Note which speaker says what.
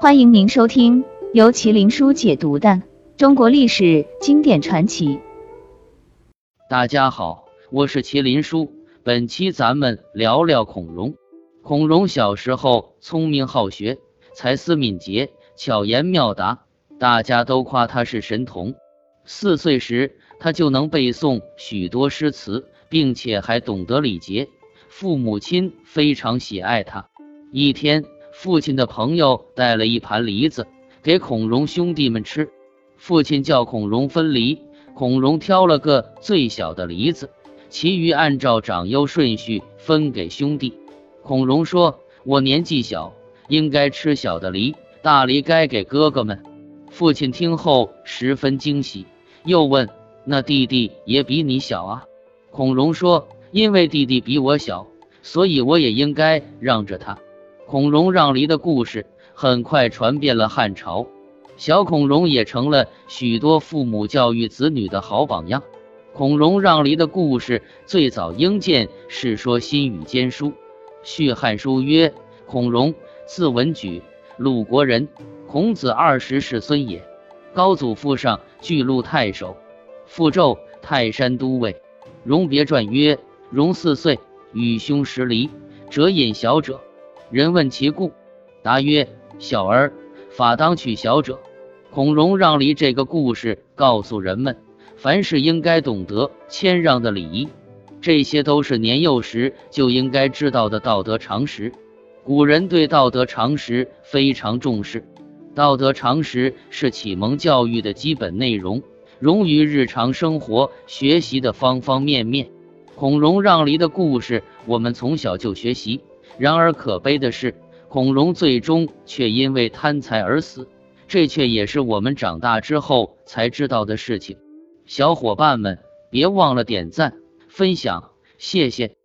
Speaker 1: 欢迎您收听由麒麟书解读的中国历史经典传奇。
Speaker 2: 大家好，我是麒麟书，本期咱们聊聊孔融。孔融小时候聪明好学，才思敏捷，巧言妙答，大家都夸他是神童。四岁时，他就能背诵许多诗词，并且还懂得礼节。父母亲非常喜爱他。一天，父亲的朋友带了一盘梨子给孔融兄弟们吃。父亲叫孔融分梨，孔融挑了个最小的梨子，其余按照长幼顺序分给兄弟。孔融说：“我年纪小，应该吃小的梨，大梨该给哥哥们。”父亲听后十分惊喜，又问：“那弟弟也比你小啊？”孔融说。因为弟弟比我小，所以我也应该让着他。孔融让梨的故事很快传遍了汉朝，小孔融也成了许多父母教育子女的好榜样。孔融让梨的故事最早应见《世说新语笺书》，《续汉书》曰：“孔融，字文举，鲁国人，孔子二十世孙也。高祖父上巨鹿太守，父纣泰山都尉。融别传曰。”融四岁，与兄十离，者饮小者。人问其故，答曰：“小儿法当取小者。”孔融让梨这个故事告诉人们，凡事应该懂得谦让的礼仪，这些都是年幼时就应该知道的道德常识。古人对道德常识非常重视，道德常识是启蒙教育的基本内容，融于日常生活学习的方方面面。孔融让梨的故事，我们从小就学习。然而可悲的是，孔融最终却因为贪财而死，这却也是我们长大之后才知道的事情。小伙伴们，别忘了点赞、分享，谢谢。